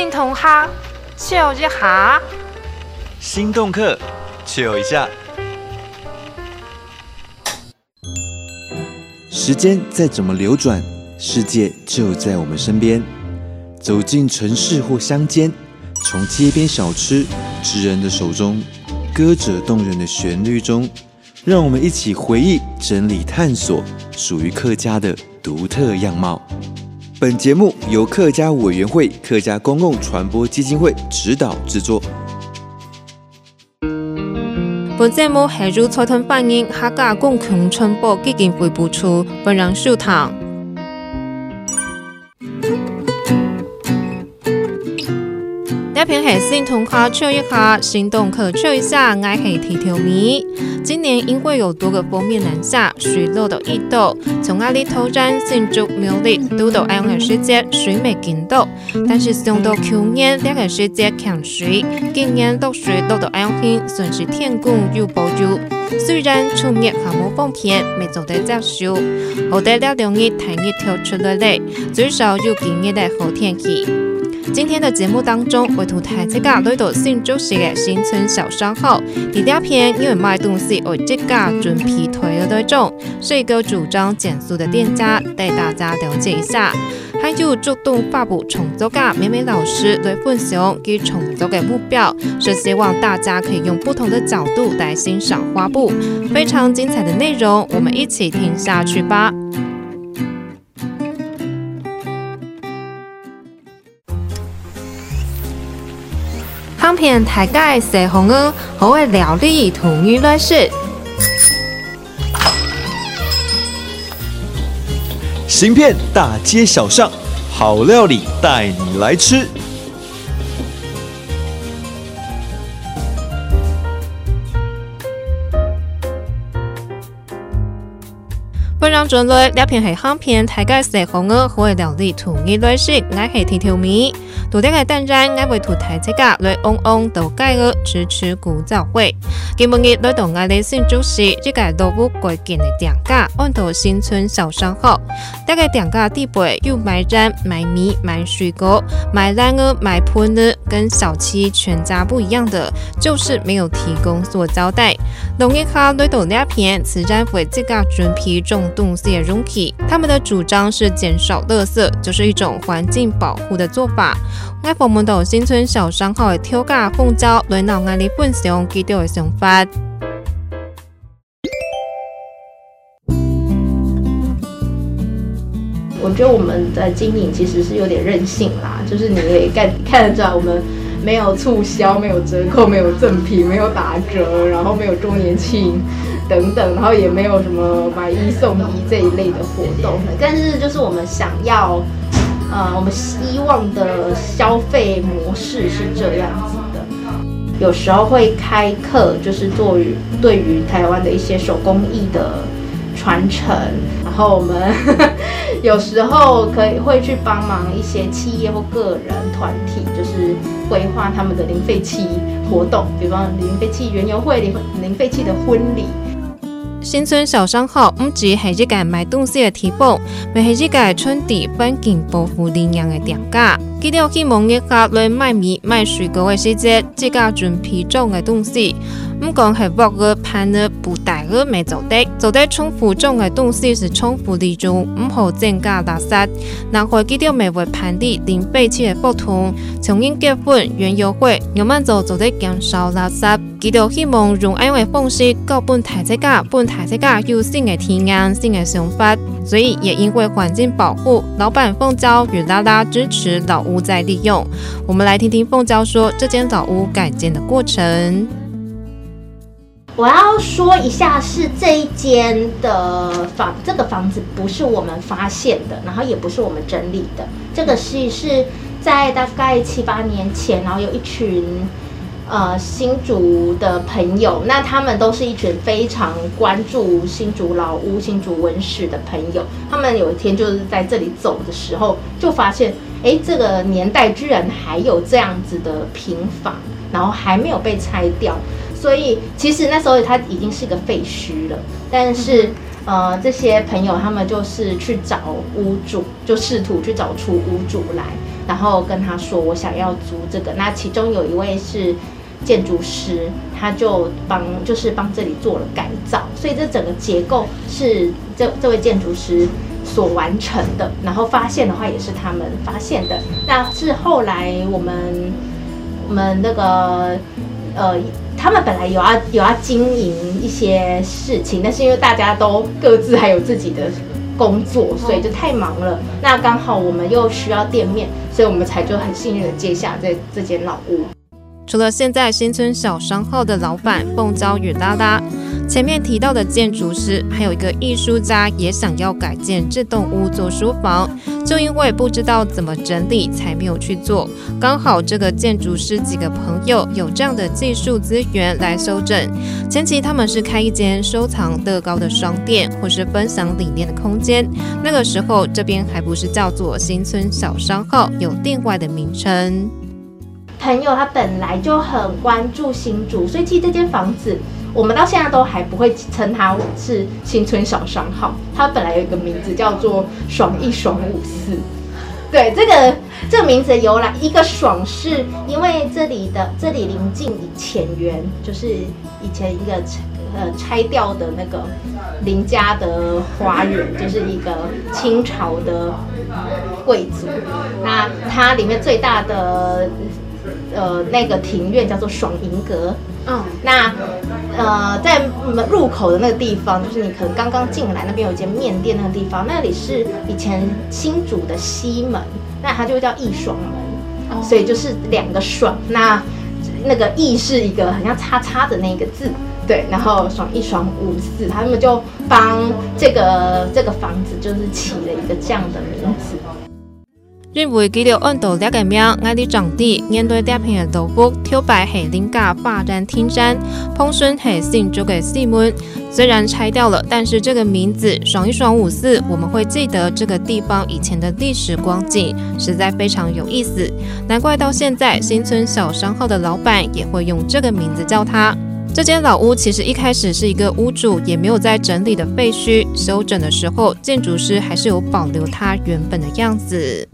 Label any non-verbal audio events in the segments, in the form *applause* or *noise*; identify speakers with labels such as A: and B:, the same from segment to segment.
A: 新同学，笑一下。
B: 心动课，笑一下。时间再怎么流转，世界就在我们身边。走进城市或乡间，从街边小吃、职人的手中，歌者动人的旋律中，让我们一起回忆、整理、探索属于客家的独特样貌。本节目由客家委员会客家公共传播基金会指导制作。
C: 本节目系由财团反映客家公共传播基金会播出，本人收听。这篇系新同学笑一下，心动可笑一下，爱系提条咪。今年因为有多个封面南下，水落到一度，从阿里头山新竹苗栗都到爱用的世界水没见到，但是上到去年两个世界强水，今年落水都到爱用天，算是天公有保佑。虽然出面还无封片，没做得接受，好得了两日太热跳出来嘞，最少有今日的好天气。今天的节目当中，会图台这个来到新竹市的新村小商号。第二篇因为卖东西为这个准皮腿的那种，是一个主张减速的店家，带大家了解一下。还有主动发布创作的美美老师来分享其创作的目标，是希望大家可以用不同的角度来欣赏花布。非常精彩的内容，我们一起听下去吧。行遍大街小巷儿，好的料理图语来食。
B: 行遍大街小巷，好料理带你来吃。
C: 本人准备两篇系行遍大街小巷儿，好的料理图语来说，我系提条咪。昨天嘅单站，我为图台这个来旺旺道街嘅支持古早味。今日来到我哋新竹市，这个老屋改建嘅店家，按到新村小商号。这个店家地位有卖蛋、卖米、卖水果、卖烂鹅、卖盆的，跟小七全家不一样的，就是没有提供塑胶袋。农业卡来到那片，自然会这个准批种东西嘅容器。他们的主张是减少垃圾，就是一种环境保护的做法。我访问到新村小商号的跳架凤娇，轮到我哋分享几条的想法。
D: 我觉得我们的经营其实是有点任性啦，就是你也看看得出来，我们没有促销，没有折扣，没有赠品，没有打折，然后没有周年庆等等，然后也没有什么买一送一这一类的活动。但是就是我们想要。呃，我们希望的消费模式是这样子的，有时候会开课，就是做于对于台湾的一些手工艺的传承，然后我们 *laughs* 有时候可以会去帮忙一些企业或个人团体，就是规划他们的零废弃活动，比方零废弃园游会、零零废弃的婚礼。
C: 新村小商号唔止是一个卖东西的地方，咪系一个传递环境保护理念的店家。佢哋希望一家来卖米、卖水果的时节，自家准批种的东西。唔讲系木个、盘的、布袋个没做的，做得重复种的东西是重复利用，唔好增加垃圾。然后佢哋咪会盘点零废弃的活动，从因结婚、园游会，慢慢做做得减少垃圾。佢哋希望用安样方式，搞本台这个本台这个有新的体验、新的想法。所以也因为环境保护，老板凤娇与拉拉支持老屋再利用。我们来听听凤娇说这间老屋改建的过程。
D: 我要说一下，是这一间的房，这个房子不是我们发现的，然后也不是我们整理的。这个是是在大概七八年前，然后有一群呃新竹的朋友，那他们都是一群非常关注新竹老屋、新竹文史的朋友。他们有一天就是在这里走的时候，就发现，哎，这个年代居然还有这样子的平房，然后还没有被拆掉。所以其实那时候它已经是一个废墟了，但是呃这些朋友他们就是去找屋主，就试图去找出屋主来。然后跟他说我想要租这个。那其中有一位是建筑师，他就帮就是帮这里做了改造，所以这整个结构是这这位建筑师所完成的。然后发现的话也是他们发现的。那是后来我们我们那个呃，他们本来有要有要经营一些事情，但是因为大家都各自还有自己的。工作，所以就太忙了。那刚好我们又需要店面，所以我们才就很幸运的接下这这间老屋。
C: 除了现在新村小商号的老板凤娇与拉拉，前面提到的建筑师，还有一个艺术家也想要改建这栋屋做书房，就因为不知道怎么整理，才没有去做。刚好这个建筑师几个朋友有这样的技术资源来修整。前期他们是开一间收藏乐高的商店，或是分享理念的空间。那个时候这边还不是叫做新村小商号，有另外的名称。
D: 朋友他本来就很关注新竹，所以其实这间房子我们到现在都还不会称它是新村小商号，它本来有一个名字叫做爽一爽五四。对，这个这个名字由来，一个爽是因为这里的这里临近浅园，就是以前一个呃拆掉的那个林家的花园，就是一个清朝的贵族，那它里面最大的。呃，那个庭院叫做爽银阁。嗯，那呃，在门入口的那个地方，就是你可能刚刚进来那边有一间面店那个地方，那里是以前新竹的西门，那它就叫义爽门。哦，所以就是两个爽，那那个义是一个很像叉叉的那个字，对，然后爽一爽五四，他们就帮这个这个房子就是起了一个这样的名字。
C: 认为记录温度两个名，爱的长地面对这片的土屋，挑白是林家发展天山，碰顺是新竹的西门。虽然拆掉了，但是这个名字“爽一爽五四”，我们会记得这个地方以前的历史光景，实在非常有意思。难怪到现在新村小商号的老板也会用这个名字叫它。这间老屋其实一开始是一个屋主也没有在整理的废墟，修整的时候，建筑师还是有保留它原本的样子。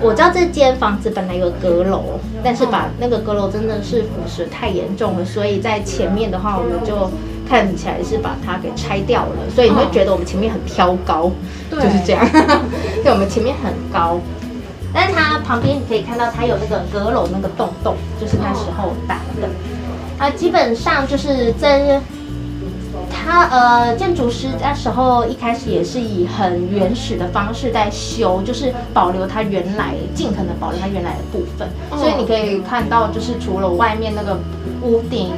D: 我知道这间房子本来有阁楼，但是把那个阁楼真的是腐蚀太严重了，所以在前面的话，我们就看起来是把它给拆掉了，所以你会觉得我们前面很挑高，就是这样。*laughs* 对，我们前面很高，但是它旁边你可以看到它有那个阁楼那个洞洞，就是那时候打的。啊，基本上就是在。他呃，建筑师那时候一开始也是以很原始的方式在修，就是保留它原来，尽可能保留它原来的部分。所以你可以看到，就是除了外面那个屋顶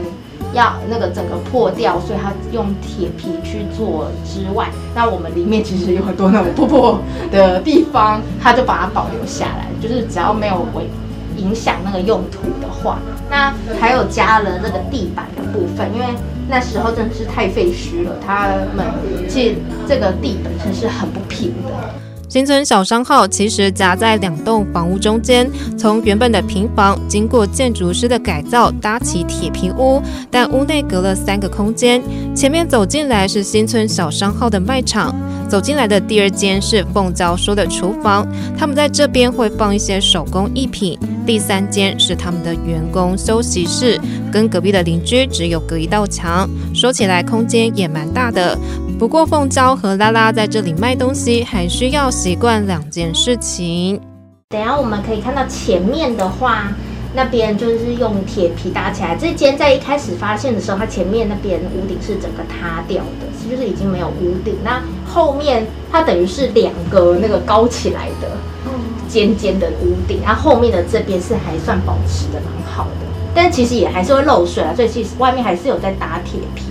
D: 要那个整个破掉，所以它用铁皮去做之外，那我们里面其实有很多那种破破的地方，他就把它保留下来，就是只要没有违影响那个用途的话，那还有加了那个地板的部分，因为。那时候真的是太废墟了，他们其实这个地本身是很不平的。
C: 新村小商号其实夹在两栋房屋中间，从原本的平房，经过建筑师的改造，搭起铁皮屋，但屋内隔了三个空间。前面走进来是新村小商号的卖场。走进来的第二间是凤娇说的厨房，他们在这边会放一些手工艺品。第三间是他们的员工休息室，跟隔壁的邻居只有隔一道墙，说起来空间也蛮大的。不过凤娇和拉拉在这里卖东西，还需要习惯两件事情。
D: 等下我们可以看到前面的话。那边就是用铁皮搭起来。这间在一开始发现的时候，它前面那边屋顶是整个塌掉的，就是已经没有屋顶。那后面它等于是两个那个高起来的尖尖的屋顶，然后后面的这边是还算保持的蛮好的，但其实也还是会漏水啊，所以其实外面还是有在搭铁皮，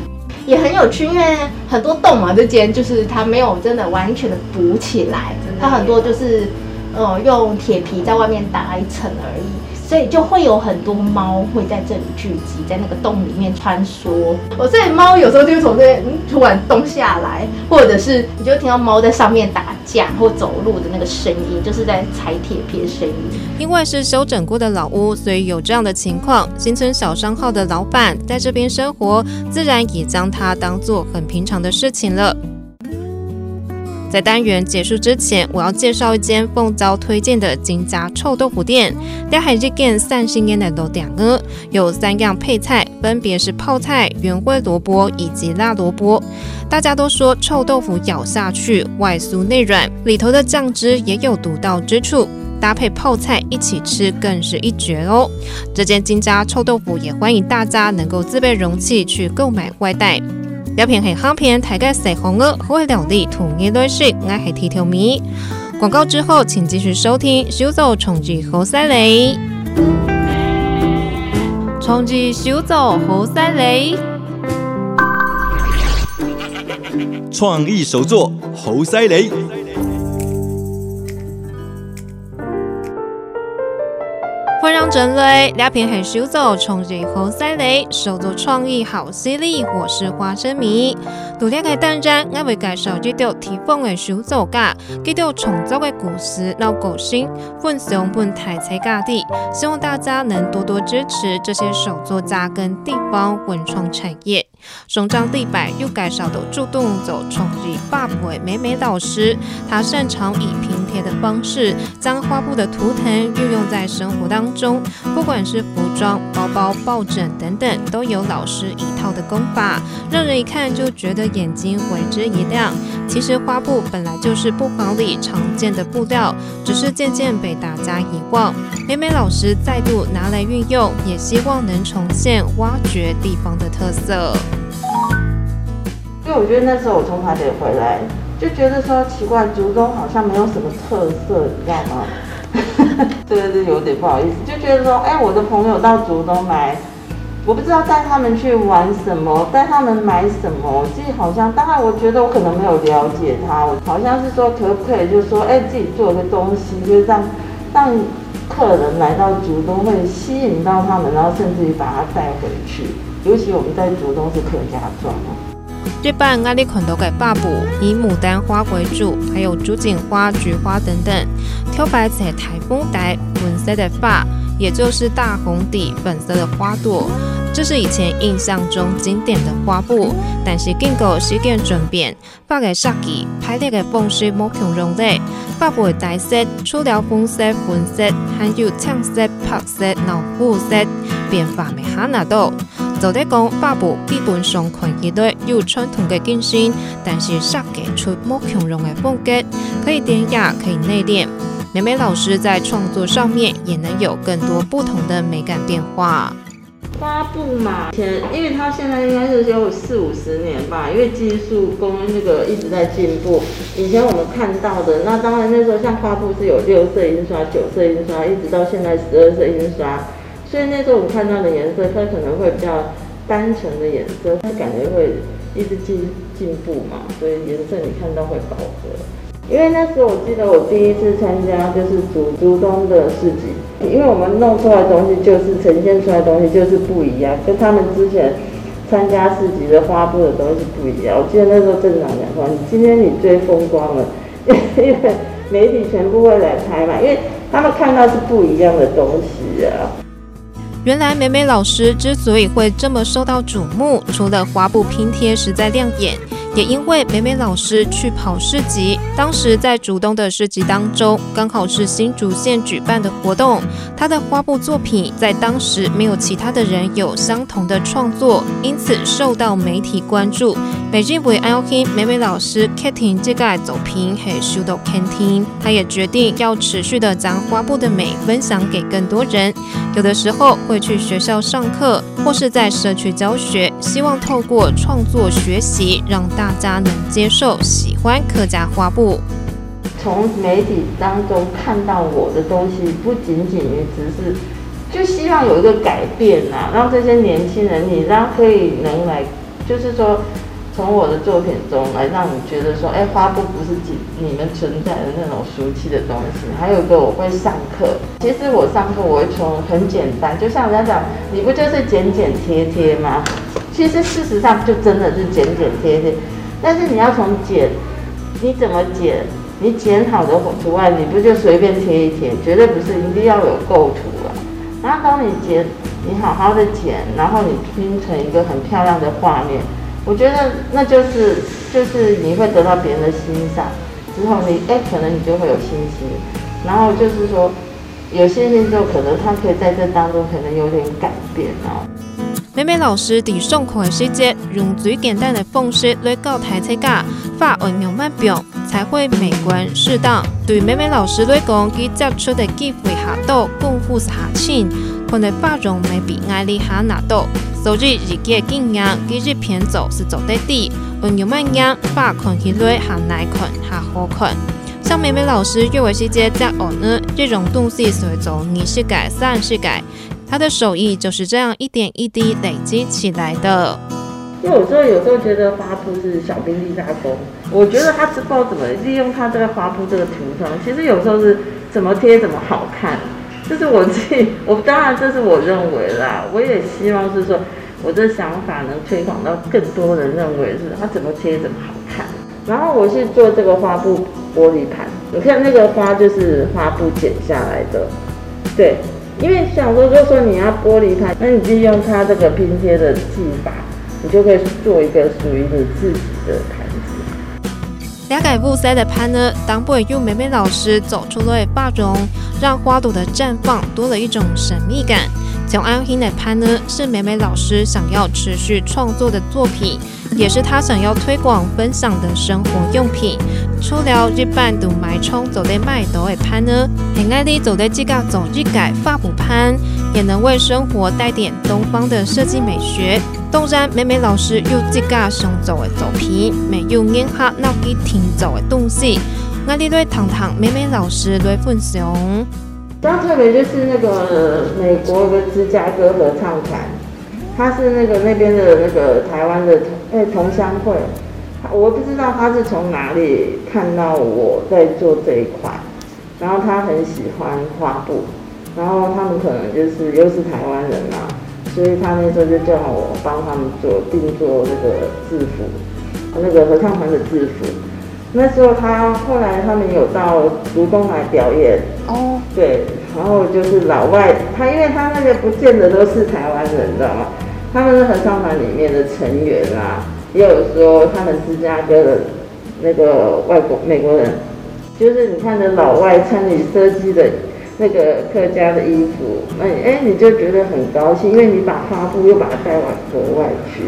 D: 也很有趣，因为很多洞嘛，这间就是它没有真的完全的补起来，它很多就是呃用铁皮在外面打一层而已。所以就会有很多猫会在这里聚集，在那个洞里面穿梭。我所以猫有时候就会从这边突然动下来，或者是你就听到猫在上面打架或走路的那个声音，就是在踩铁皮的声音。
C: 因为是修整过的老屋，所以有这样的情况。新村小商号的老板在这边生活，自然也将它当做很平常的事情了。在单元结束之前，我要介绍一间凤娇推荐的金家臭豆腐店。在海基间三星烟的楼店呢，有三样配菜，分别是泡菜、原味萝卜以及辣萝卜。大家都说臭豆腐咬下去外酥内软，里头的酱汁也有独到之处，搭配泡菜一起吃更是一绝哦。这间金家臭豆腐也欢迎大家能够自备容器去购买外带。一片系香片，大家食红鹅好料理，同一类型，我系铁条米。广告之后，请继续收听《小组创意好犀利》。创意小组好犀利，
B: 创意手作好犀利。
C: 欢迎真雷，两片很秀走，从日后赛雷，手作创意好犀利。我是花生米，独立开单站，我会介绍几条地方的手作家，几条创作的故事、老个性，分享本台在各地，希望大家能多多支持这些手作家跟地方文创产业。上张地板又介绍到主动走创意发布的美美老师，他擅长以平贴的方式，将花布的图腾运用在生活当中，不管是服装、包包、抱枕等等，都有老师一套的功法，让人一看就觉得眼睛为之一亮。其实花布本来就是布房里常见的布料，只是渐渐被大家遗忘。美美老师再度拿来运用，也希望能重现挖掘地方的特色。
E: 因为我觉得那时候我从台北回来，就觉得说奇怪，竹东好像没有什么特色，你知道吗？这个是有点不好意思，就觉得说，哎，我的朋友到竹东来，我不知道带他们去玩什么，带他们买什么，自己好像，当然我觉得我可能没有了解他，我好像是说可不可以，就是说，哎，自己做个东西，就是让让客人来到竹东会吸引到他们，然后甚至于把他带回去，尤其我们在竹东是客家庄。
C: 这版阿里看到的发布以牡丹花为主，还有竹槿花、菊花等等，挑摆在台风台粉色的发，也就是大红底粉色的花朵。这是以前印象中经典的花布，但是经过时间转变，发的设计、排列的方式无穷容易，发布的带色除了红色、粉色，还有橙色、白色、老虎色，变化没哈那多。就得讲，发布基本上看起来有传统的更新，但是设计出莫强容的风格，可以典雅，可以内敛。美美老师在创作上面也能有更多不同的美感变化。
E: 发布嘛，前因为它现在应该是有四五十年吧，因为技术工那个一直在进步。以前我们看到的，那当然那时候像发布是有六色印刷、九色印刷，一直到现在十二色印刷。所以那时候我看到的颜色，它可能会比较单纯的颜色，它感觉会一直进进步嘛，所以颜色你看到会饱和。因为那时候我记得我第一次参加就是竹竹东的市集，因为我们弄出来的东西就是呈现出来的东西就是不一样，跟他们之前参加市集的花布的东西不一样。我记得那时候镇长讲说，你今天你最风光了，*laughs* 因为媒体全部会来拍嘛，因为他们看到是不一样的东西啊。
C: 原来美美老师之所以会这么受到瞩目，除了花布拼贴实在亮眼。也因为美美老师去跑市集，当时在竹东的市集当中，刚好是新竹县举办的活动，她的花布作品在当时没有其他的人有相同的创作，因此受到媒体关注。北京为爱听美美老师 Kating 这个作品很受到肯定，她也决定要持续的将花布的美分享给更多人，有的时候会去学校上课，或是在社区教学，希望透过创作学习让大。家能接受、喜欢客家花布，
E: 从媒体当中看到我的东西，不仅仅于只是，就希望有一个改变啊，让这些年轻人，你让可以能来，就是说，从我的作品中来让你觉得说，哎，花布不是仅你们存在的那种俗气的东西。还有一个，我会上课，其实我上课我会从很简单，就像人家讲，你不就是剪剪贴贴吗？其实事实上就真的是剪剪贴贴。但是你要从剪，你怎么剪？你剪好的图案，你不就随便贴一贴？绝对不是，一定要有构图啊。然后当你剪，你好好的剪，然后你拼成一个很漂亮的画面，我觉得那就是就是你会得到别人的欣赏。之后你，你哎，可能你就会有信心。然后就是说，有信心之后，可能他可以在这当中可能有点改变哦。
C: 美美老师在上课的时节，用最简单的方式来教大家发音用慢表，才会美观适当。对美美老师来讲，佢接触的机会下多，功夫是下轻，可能发音没比爱丽哈拿多。所以自己的经验，佢这篇走是走得低，音用慢音，发看起来还耐看，还好看。像美美老师学的时节在学呢，这种东西是会做二十改、三是改。他的手艺就是这样一点一滴累积起来的。
E: 因为有时候有时候觉得花布是小兵立大功，我觉得他知道怎么利用他这个花布这个图层，其实有时候是怎么贴怎么好看。这是我自己，*laughs* 我当然这是我认为啦，我也希望是说我这想法能推广到更多人认为是他怎么贴怎么好看。然后我是做这个花布玻璃盘，你看那个花就是花布剪下来的，对。因为想说，如果说你要玻璃盘，那你就用它这个拼贴的技法，你就可以做一个属于你自己的盘子。
C: 了解布塞的盘呢，当不会用美美老师走出来的画中，让花朵的绽放多了一种神秘感。从安心的盘呢，是美美老师想要持续创作的作品。也是她想要推广分享的生活用品。除了日本读买冲走的卖豆的盘呢，很爱的走的这个走日改发布盘，也能为生活带点东方的设计美学。当然，美美老师有这个想做的作品，没有任何脑筋听走的东西。爱的来谈谈美美老师来分享。
E: 比较特别就是那个美国的芝加哥合唱团。他是那个那边的那个台湾的同哎同乡会，我不知道他是从哪里看到我在做这一块，然后他很喜欢花布，然后他们可能就是又是台湾人嘛，所以他那时候就叫我帮他们做定做那个制服，那个合唱团的制服。那时候他后来他们有到竹东来表演哦，对，然后就是老外，他因为他那个不见得都是台湾人，你知道吗？他们是合唱团里面的成员啊，也有说他们芝加哥的那个外国美国人，就是你看着老外穿你设计的那个客家的衣服，那哎，你就觉得很高兴，因为你把发布又把它带往国外去。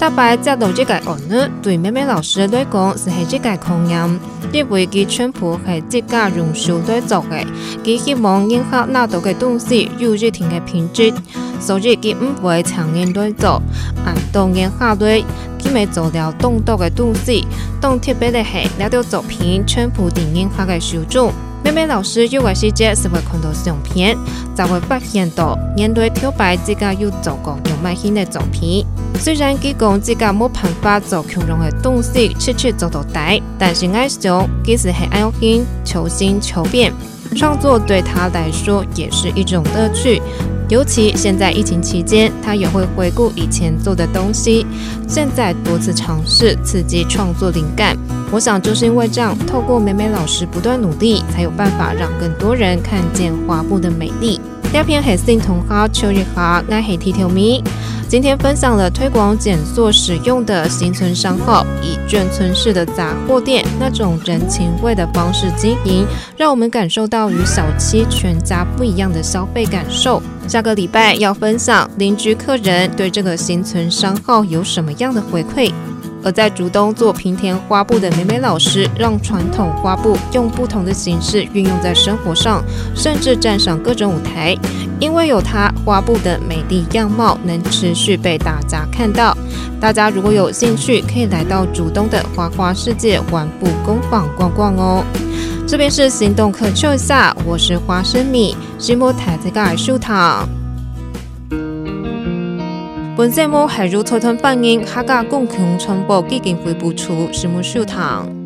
C: 大白接到这个案呢，对美美老师来讲是系这个考验，因为佢全部系自家用手在做嘅，佢希望迎合拿到嘅东西有一定嘅品质。所以佢唔会长年累做，按当年下来，佢咪做了动作的东西。当特别的系，那条作品全部电影化嘅受众。美美老师有个细节是会看到相片，就会发现到年代漂白自家有做过有卖新的作品。虽然佢讲自家冇办法做强龙的东西，切切做到底，但是爱想，其实系爱心求新求变，创作对他来说也是一种乐趣。尤其现在疫情期间，他也会回顾以前做的东西，现在多次尝试刺激创作灵感。我想就是因为这样，透过美美老师不断努力，才有办法让更多人看见花布的美丽。第片黑心童话秋日花爱黑提条米，今天分享了推广减塑使用的新村商号，以眷村式的杂货店那种人情味的方式经营，让我们感受到与小七全家不一样的消费感受。下个礼拜要分享邻居客人对这个新村商号有什么样的回馈。而在竹东做平田花布的美美老师，让传统花布用不同的形式运用在生活上，甚至站上各种舞台。因为有它，花布的美丽样貌能持续被大家看到。大家如果有兴趣，可以来到竹东的花花世界玩布工坊逛逛哦。这边是行动课秋下，我是花生米，西摩台在盖树堂。本节目系由财团反映客家共同传播基金会播出，西摩书堂。